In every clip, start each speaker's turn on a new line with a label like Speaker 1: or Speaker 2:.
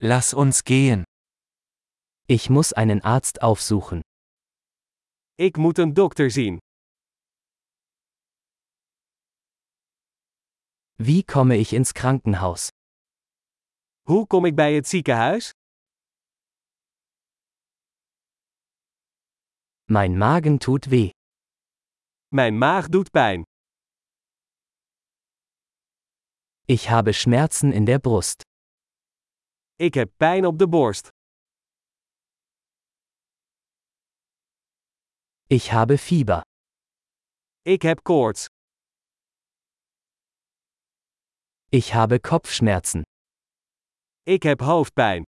Speaker 1: Lass uns gehen.
Speaker 2: Ich muss einen Arzt aufsuchen.
Speaker 3: Ik moet een dokter zien.
Speaker 2: Wie komme ich ins Krankenhaus?
Speaker 3: Hoe kom ik bij het ziekenhuis?
Speaker 2: Mein Magen tut weh.
Speaker 3: Mijn maag doet pijn.
Speaker 2: Ich habe Schmerzen in der Brust.
Speaker 3: Ik heb pijn op de borst.
Speaker 2: Ich habe Fieber.
Speaker 3: Ik heb koorts.
Speaker 2: Ich habe Kopfschmerzen.
Speaker 3: Ik heb hoofdpijn.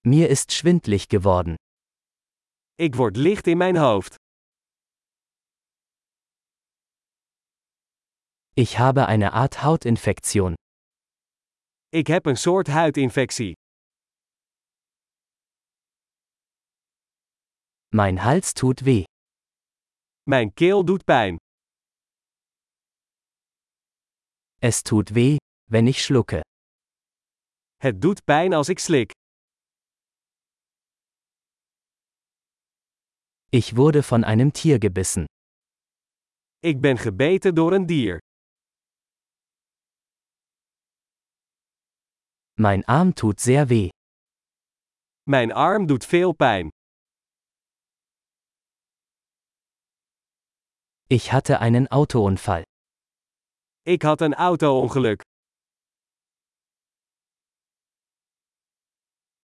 Speaker 2: Mir ist schwindlig geworden.
Speaker 3: Ik word licht in mijn hoofd.
Speaker 2: Ich habe eine Art Hautinfektion.
Speaker 3: Ik heb een soort huidinfectie.
Speaker 2: Mein Hals tut weh.
Speaker 3: Mijn keel doet pijn.
Speaker 2: Es tut weh, wenn ich schlucke.
Speaker 3: Het doet pijn als ik slik.
Speaker 2: Ich wurde von einem Tier gebissen.
Speaker 3: Ik ben gebeten door een dier.
Speaker 2: Mein Arm tut sehr weh.
Speaker 3: Mijn arm doet veel pijn.
Speaker 2: Ich hatte einen Autounfall.
Speaker 3: Ik had een auto-ongeluk.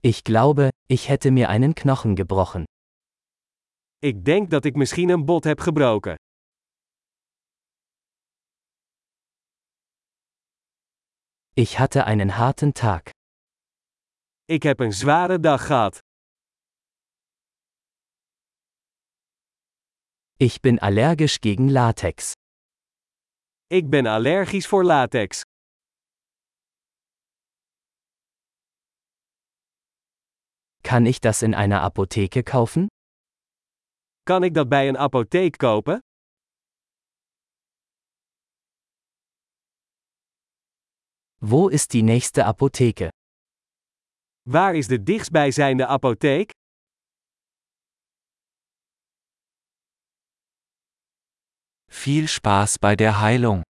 Speaker 2: Ich glaube, ich hätte mir einen Knochen gebrochen.
Speaker 3: Ik denk dat ik misschien een bot heb gebroken.
Speaker 2: Ich hatte einen harten Tag.
Speaker 3: Ik heb een zware dag gehad.
Speaker 2: Ich bin allergisch gegen Latex.
Speaker 3: Ik ben allergisch voor latex.
Speaker 2: Kann ich das in einer Apotheke kaufen?
Speaker 3: Kan ik dat bij een apotheek kopen?
Speaker 2: Wo ist die nächste Apotheke?
Speaker 3: Waar is de dichtstbijzijnde apotheek?
Speaker 1: Viel Spaß bei der Heilung.